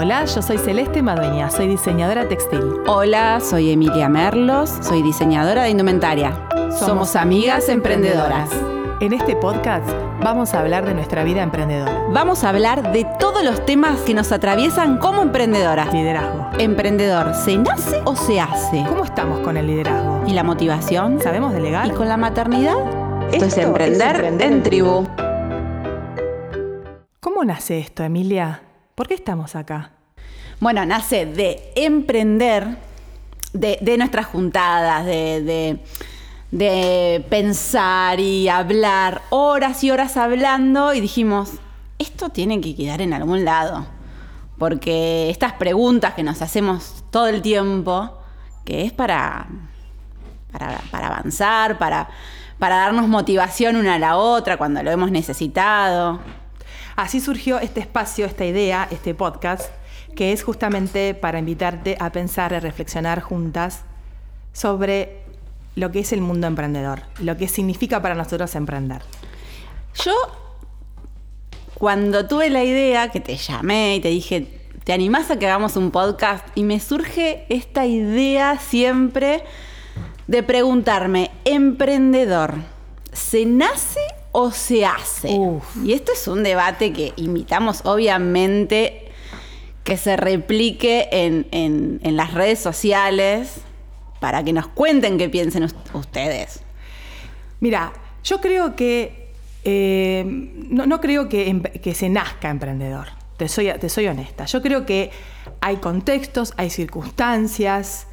Hola, yo soy Celeste Madueña, soy diseñadora textil. Hola, soy Emilia Merlos, soy diseñadora de indumentaria. Somos, amigas emprendedoras. En este podcast vamos a hablar de nuestra vida emprendedora. Vamos a hablar de todos los temas que nos atraviesan como emprendedoras. Liderazgo. Emprendedor, ¿se nace o se hace? ¿Cómo estamos con el liderazgo? ¿Y la motivación? ¿Sabemos delegar? ¿Y con la maternidad? Esto, es emprender, en tribu. ¿Cómo nace esto, Emilia? ¿Por qué estamos acá? Bueno, nace de emprender, de, nuestras juntadas, de, pensar y hablar, horas y horas hablando, y dijimos, esto tiene que quedar en algún lado. Porque estas preguntas que nos hacemos todo el tiempo, que es para, para, avanzar, para, para darnos motivación una a la otra cuando lo hemos necesitado. Así surgió este espacio, esta idea, este podcast, que es justamente para invitarte a pensar y reflexionar juntas sobre lo que es el mundo emprendedor, lo que significa para nosotros emprender. Yo, cuando tuve la idea, que te llamé y te dije, ¿te animás a que hagamos un podcast? Y me surge esta idea siempre de preguntarme, emprendedor, ¿se nace o se hace? Y esto es un debate que invitamos obviamente que se replique en, las redes sociales para que nos cuenten qué piensen ustedes. Mira, yo creo que eh, no, creo que, se nazca emprendedor. Te soy, te soy honesta. Yo creo que hay contextos, hay circunstancias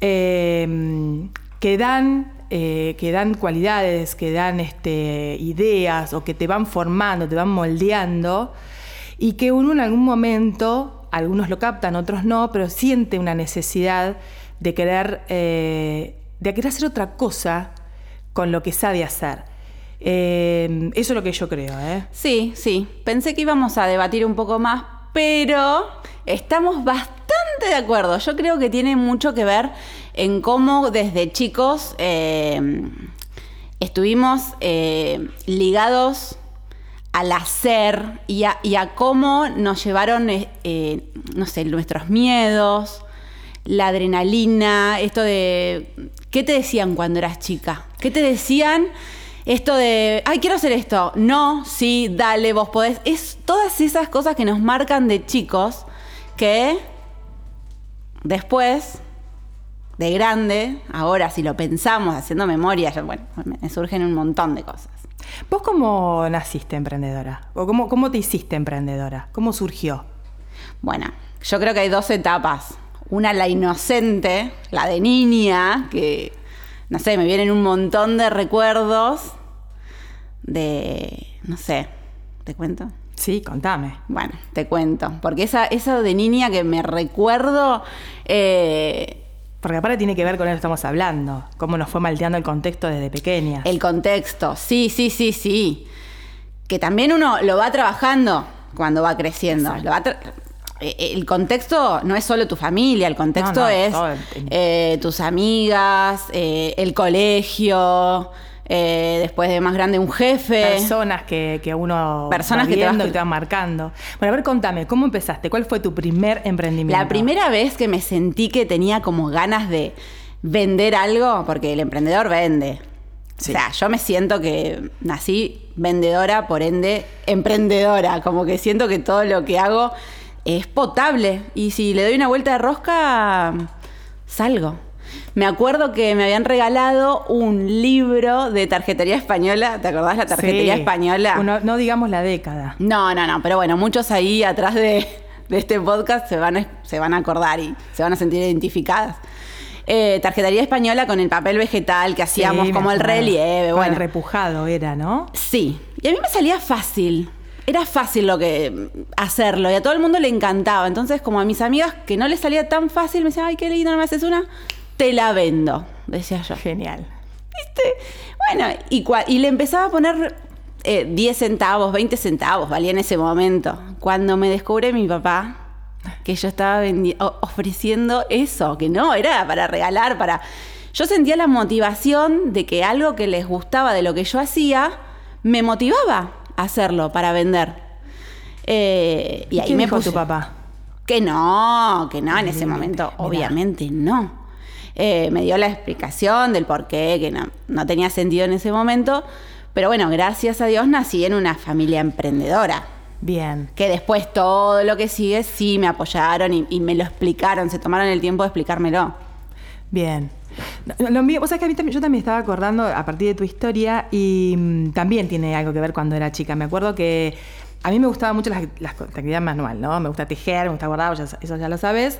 eh, que dan eh, que dan cualidades, que dan este, ideas o que te van formando, te van moldeando y que uno en algún momento, algunos lo captan, otros no, pero siente una necesidad de querer, eh, de querer hacer otra cosa con lo que sabe hacer. Eh, eso es lo que yo creo. Sí, sí. Pensé que íbamos a debatir un poco más, pero estamos bastante de acuerdo. Yo creo que tiene mucho que ver en cómo desde chicos eh, estuvimos eh, ligados al hacer y a, cómo nos llevaron, eh, no sé, nuestros miedos, la adrenalina, esto de... ¿Qué te decían cuando eras chica? ¿Qué te decían? Esto de, ay, quiero hacer esto. No, sí, dale, vos podés. Es todas esas cosas que nos marcan de chicos que Después, de grande, ahora si lo pensamos haciendo memoria, bueno, me surgen un montón de cosas. ¿Vos cómo naciste emprendedora? ¿O cómo, cómo te hiciste emprendedora? ¿Cómo surgió? Bueno, yo creo que hay dos etapas. Una, la inocente, la de niña, que, no sé, me vienen un montón de recuerdos de, no sé, ¿te cuento? Sí, contame. Bueno, te cuento. Porque esa, esa de niña que me recuerdo. Eh, porque aparte tiene que ver con lo que estamos hablando. Cómo nos fue malteando el contexto desde pequeña. El contexto, sí, sí, sí, sí. Que también uno lo va trabajando cuando va creciendo. Eh, el contexto no es solo tu familia, el contexto es eh, tus amigas, el colegio. Eh, después de más grande un jefe. Personas que, que uno Personas que te, vas... y te van marcando. Bueno, a ver, contame, ¿cómo empezaste? ¿Cuál fue tu primer emprendimiento? La primera vez que me sentí que tenía como ganas de vender algo, porque el emprendedor vende. O sea, yo me siento que nací vendedora, por ende, emprendedora. Como que siento que todo lo que hago es potable. Y si le doy una vuelta de rosca, salgo. Me acuerdo que me habían regalado un libro de tarjetería española. ¿Te acordás la tarjetería española? no digamos la década. No, no, no. Pero bueno, muchos ahí atrás de, este podcast se van, a, se van a acordar y se van a sentir identificadas. Eh, tarjetería española con el papel vegetal que hacíamos como el relieve. Bueno, el repujado era, ¿no? Sí. Y a mí me salía fácil. Era fácil lo que hacerlo y a todo el mundo le encantaba. Entonces, como a mis amigas que no les salía tan fácil, me decían, ay, qué lindo, no me haces una te la vendo, decía yo. Genial. ¿Viste? Bueno, y, y le empezaba a poner 10 eh, centavos, 20 centavos, valía en ese momento. Cuando me descubre mi papá que yo estaba ofreciendo eso, que no, era para regalar, para... Yo sentía la motivación de que algo que les gustaba de lo que yo hacía, me motivaba a hacerlo para vender. Eh, y, ahí me dijo tu papá? Que no, que no, en ese momento, obviamente no. Eh, me dio la explicación del por qué, que no, no tenía sentido en ese momento. Pero bueno, gracias a Dios nací en una familia emprendedora. Bien. Que después todo lo que sigue sí me apoyaron y, y me lo explicaron, se tomaron el tiempo de explicármelo. Bien. Lo- Lo mío, vos sabés que a mí también, yo también estaba acordando a partir de tu historia y mm, también tiene algo que ver cuando era chica. Me acuerdo que a mí me gustaba mucho las, las co- la actividad manual, ¿no? Me gusta tejer, me gusta bordar, eso ya lo sabes.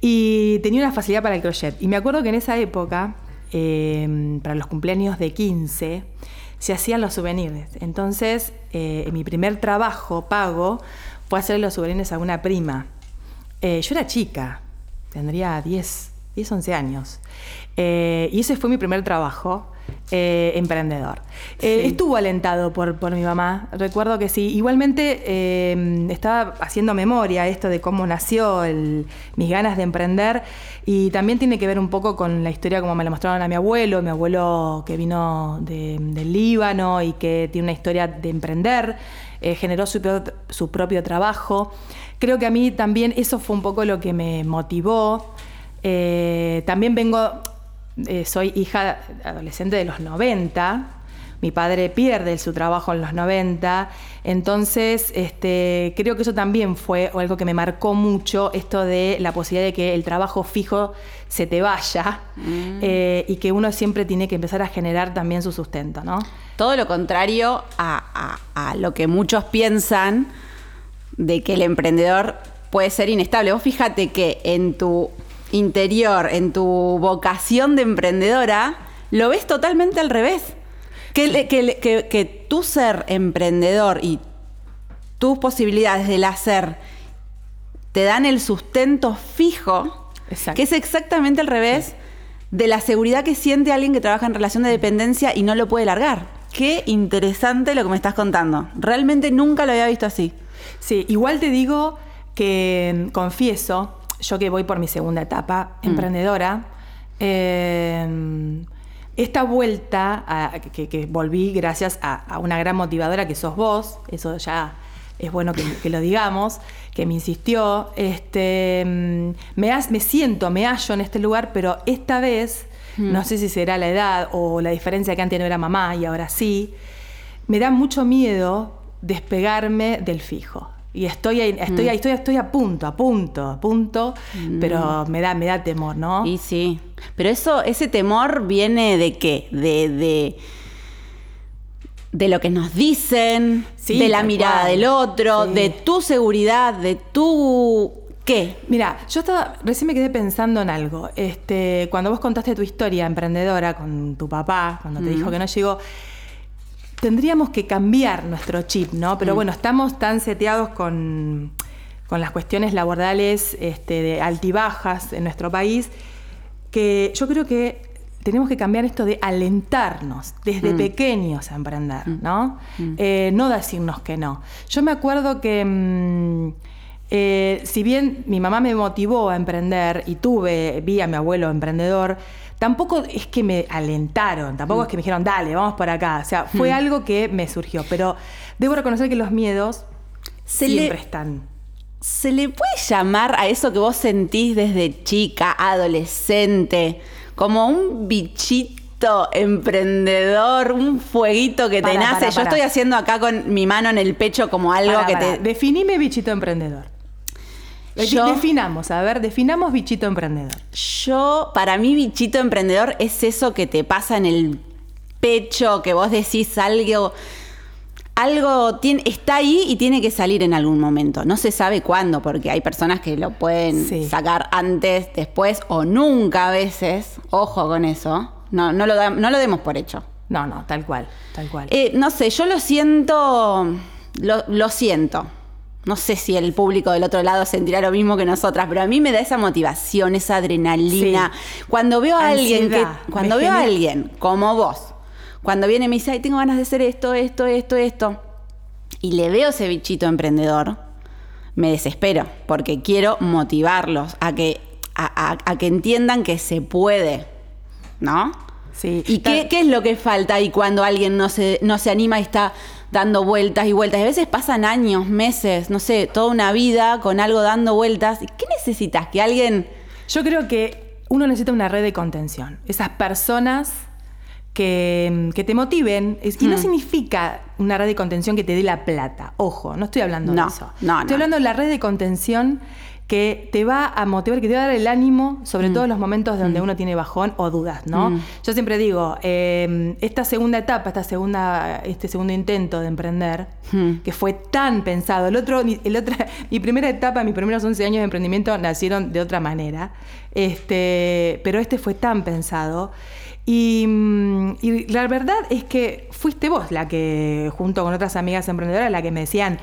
Y tenía una facilidad para el crochet. Y me acuerdo que en esa época, eh, para los cumpleaños de 15, se hacían los souvenirs. Entonces, eh, mi primer trabajo pago fue hacer los souvenirs a una prima. Eh, yo era chica, tendría 10, 10 11 años. Eh, y ese fue mi primer trabajo eh, emprendedor. Eh, Estuvo alentado por, por mi mamá, recuerdo que sí. Igualmente eh, estaba haciendo memoria esto de cómo nació el- mis ganas de emprender y también tiene que ver un poco con la historia como me la mostraron a mi abuelo, mi abuelo que vino de- del Líbano y que tiene una historia de emprender, generó su, su propio trabajo. Creo que a mí también eso fue un poco lo que me motivó. Eh, también vengo, eh, soy hija adolescente de los 90. Mi padre pierde su trabajo en los 90. Entonces, este, creo que eso también fue algo que me marcó mucho, esto de la posibilidad de que el trabajo fijo se te vaya eh, y que uno siempre tiene que empezar a generar también su sustento, ¿no? Todo lo contrario a, a- a lo que muchos piensan de que el emprendedor puede ser inestable. Vos fíjate que en tu interior, en tu vocación de emprendedora, lo ves totalmente al revés. Que, que que- que tu ser emprendedor y tus posibilidades del hacer te dan el sustento fijo, Exacto. que es exactamente al revés de la seguridad que siente alguien que trabaja en relación de dependencia y no lo puede largar. Qué interesante lo que me estás contando. Realmente nunca lo había visto así. Sí, igual te digo que mm, confieso, yo que voy por mi segunda etapa emprendedora, eh, esta vuelta a- que, que volví gracias a, a una gran motivadora que sos vos, eso ya es bueno que, que lo digamos, que me insistió, este, mm, me, has- me siento, me hallo en este lugar, pero esta vez, no sé si será la edad o la diferencia que antes no era mamá y ahora sí, me da mucho miedo despegarme del fijo. Y estoy estoy ahí, estoy, estoy a punto, a punto, a punto, pero me da, me da temor, ¿no? Y sí. Pero eso, ese temor viene de qué? De, de, de lo que nos dicen, Sí, de la mirada cual. del otro, Sí. de tu seguridad, de tu. ¿Qué? Mira, yo estaba, recién me quedé pensando en algo. Este, cuando vos contaste tu historia emprendedora con tu papá, cuando te dijo que no llegó, tendríamos que cambiar nuestro chip, ¿no? Pero bueno, estamos tan seteados con, con las cuestiones laborales este, de altibajas en nuestro país que yo creo que tenemos que cambiar esto de alentarnos desde pequeños a emprender, ¿no? Eh, no decirnos que no. Yo me acuerdo que, mm, eh, si bien mi mamá me motivó a emprender y tuve, vi a mi abuelo emprendedor, tampoco es que me alentaron, tampoco es que me dijeron, dale, vamos por acá. O sea, fue algo que me surgió. Pero debo reconocer que los miedos Se siempre le- están. ¿Se le puede llamar a eso que vos sentís desde chica, adolescente, como un bichito emprendedor, un fueguito que te nace? Yo estoy haciendo acá con mi mano en el pecho como algo que te... Definime bichito emprendedor. Yo- Definamos, a ver, definamos bichito emprendedor. Yo, para mí, bichito emprendedor es eso que te pasa en el pecho, que vos decís algo, algo tiene, está ahí y tiene que salir en algún momento. No se sabe cuándo, porque hay personas que lo pueden Sí. sacar antes, después o nunca a veces. Ojo con eso. No, no, lo, da- no lo demos por hecho. No, no, tal cual, tal cual. Eh, no sé, yo lo siento, lo, lo siento. No sé si el público del otro lado sentirá lo mismo que nosotras, pero a mí me da esa motivación, esa adrenalina. Cuando veo a alguien que, cuando me veo a alguien como vos, cuando viene y me dice, ay, tengo ganas de hacer esto, esto, esto, esto, y le veo ese bichito emprendedor, me desespero, porque quiero motivarlos a que, a, a- a que entiendan que se puede, ¿no? Sí. ¿Y qué es lo que falta ahí cuando alguien no se, no se anima y está dando vueltas y vueltas. Y a veces pasan años, meses, no sé, toda una vida con algo dando vueltas. ¿Y ¿Qué necesitas? Que alguien... Yo creo que uno necesita una red de contención. Esas personas que, que te motiven. Y no significa una red de contención que te dé la plata. Ojo, no estoy hablando No, de eso. no, estoy no. hablando de la red de contención que te va a motivar, que te va a dar el ánimo, sobre todo en los momentos donde uno tiene bajón o dudas, ¿no? Yo siempre digo, eh, esta segunda etapa, esta segunda, este segundo intento de emprender, que fue tan pensado, el otro, el otra, mi primera etapa, mis primeros 11 años de emprendimiento nacieron de otra manera, este, pero este fue tan pensado. Y, mm, y la verdad es que fuiste vos la que, junto con otras amigas emprendedoras, la que me decían,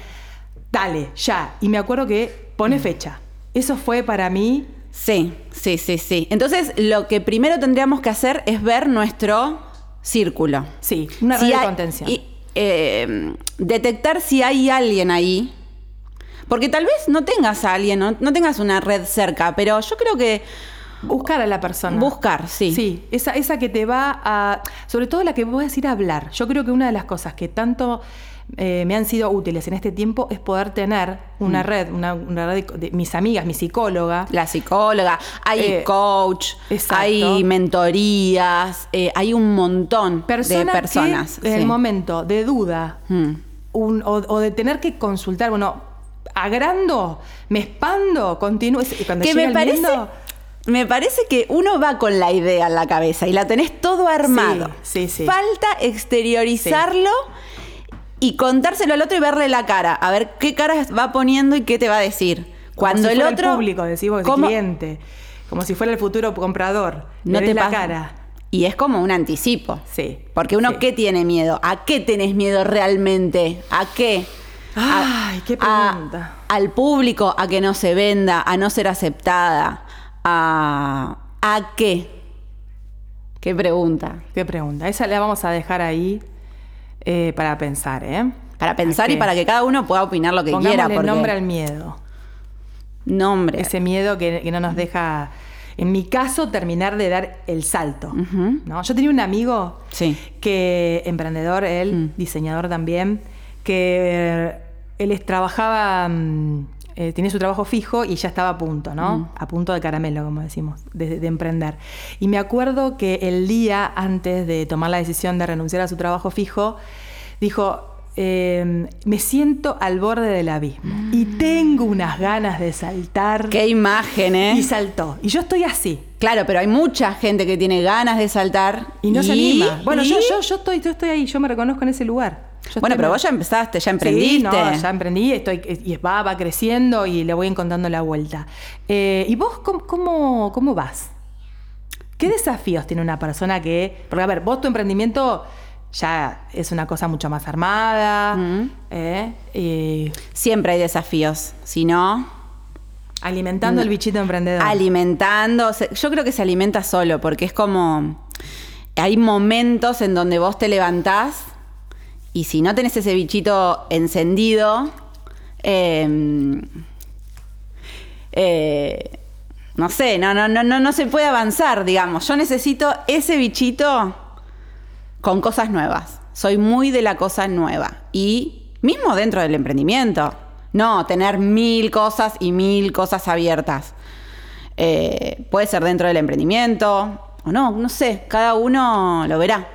dale, ya. Y me acuerdo que pone fecha. Eso fue para mí. Sí, sí, sí, sí. Entonces, lo que primero tendríamos que hacer es ver nuestro círculo. Sí, una red Si de hay- contención. y, eh, detectar si hay alguien ahí. Porque tal vez no tengas a alguien, no, no tengas una red cerca, pero yo creo que Buscar a la persona. buscar, sí. Sí, esa, esa que te va a. Sobre todo la que a ir a hablar. Yo creo que una de las cosas que tanto eh, me han sido útiles en este tiempo es poder tener Mm. una red, una, una red de, de mis amigas, mi psicóloga. La psicóloga, hay Eh, coach, exacto. hay mentorías, eh, hay un montón Persona de personas. que en el momento de duda Mm. un- o, o de tener que consultar, bueno, agrando, me expando, continúo. Cuando que llega me parece, miedo, me parece que uno va con la idea en la cabeza y la tenés todo armado. Sí, sí, sí. Falta exteriorizarlo y contárselo al otro y verle la cara, a ver qué cara va poniendo y qué te va a decir. como Cuando si el fuera otro público, decimos, el ¿cómo? cliente, como si fuera el futuro comprador, no te la cara. Y es como un anticipo. Sí, Porque uno sí. qué tiene miedo? ¿A qué tenés miedo realmente? ¿A qué? A- Ay, qué a- pregunta. al público, a que no se venda, a no ser aceptada, a, ¿a qué? ¿Qué pregunta? Qué pregunta. Esa la vamos a dejar ahí eh, para pensar, ¿eh? Para pensar y para que cada uno pueda opinar lo que quiera. Porque... nombre al miedo. Nombre. Ese miedo que, que no nos deja, en mi caso, terminar de dar el salto. ¿no? Yo tenía un amigo Sí. que, emprendedor, él, Mm. diseñador también, que eh, él trabajaba, mm, eh, tenía su trabajo fijo y ya estaba a punto, ¿no? Mm. A punto de caramelo, como decimos, de, de emprender. Y me acuerdo que el día antes de tomar la decisión de renunciar a su trabajo fijo, dijo, eh, me siento al borde del abismo y tengo unas ganas de saltar. Mm. Qué imagen, ¿eh? Y saltó. Y yo estoy así. Claro, pero hay mucha gente que tiene ganas de saltar Y no se anima. Bueno, y- yo, yo, yo, estoy, yo estoy ahí, yo me reconozco en ese lugar. Yo Bueno, pero vos ya empezaste, ya Sí, emprendiste. no, ya emprendí, estoy, y va, va creciendo y le voy encontrando la vuelta. Eh, ¿Y vos cómo, cómo, cómo vas? ¿Qué desafíos tiene una persona que.? Porque, a ver, vos tu emprendimiento ya es una cosa mucho más armada, ¿eh? Y Siempre hay desafíos. Si no, alimentando el bichito emprendedor. alimentando. Yo creo que se alimenta solo, porque es como. Hay momentos en donde vos te levantás y si no tenés ese bichito encendido, eh, eh, no sé, no, no, no, no, no se puede avanzar, digamos. Yo necesito ese bichito con cosas nuevas. Soy muy de la cosa nueva. Y mismo dentro del emprendimiento. No, tener mil cosas y mil cosas abiertas. Eh, puede ser dentro del emprendimiento o no, no sé, cada uno lo verá.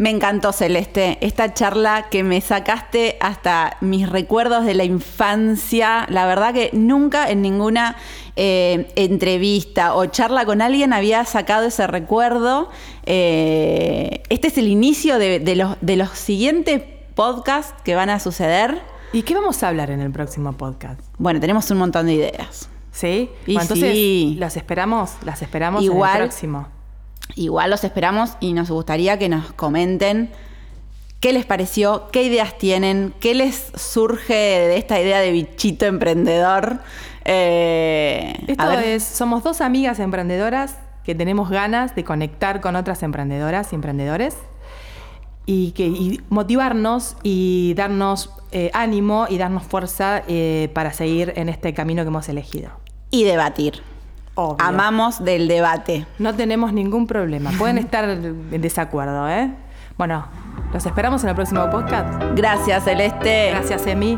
Me encantó, Celeste, esta charla que me sacaste hasta mis recuerdos de la infancia. La verdad que nunca en ninguna eh, entrevista o charla con alguien había sacado ese recuerdo. Eh, este es el inicio de, de los, de los siguientes podcasts que van a suceder. ¿Y qué vamos a hablar en el próximo podcast? Bueno, tenemos un montón de ideas. ¿Sí? Y Bueno, entonces, sí. las esperamos, las esperamos en Igual- el próximo. Igual los esperamos y nos gustaría que nos comenten qué les pareció, qué ideas tienen, qué les surge de esta idea de bichito emprendedor. Eh, Esto es, somos dos amigas emprendedoras que tenemos ganas de conectar con otras emprendedoras y emprendedores y, que, y motivarnos y darnos eh, ánimo y darnos fuerza eh, para seguir en este camino que hemos elegido. Y debatir. Obvio. Amamos del debate. No tenemos ningún problema. Pueden estar en desacuerdo, ¿eh? Bueno, Los esperamos en el próximo podcast. Gracias, Celeste. Gracias, Emi.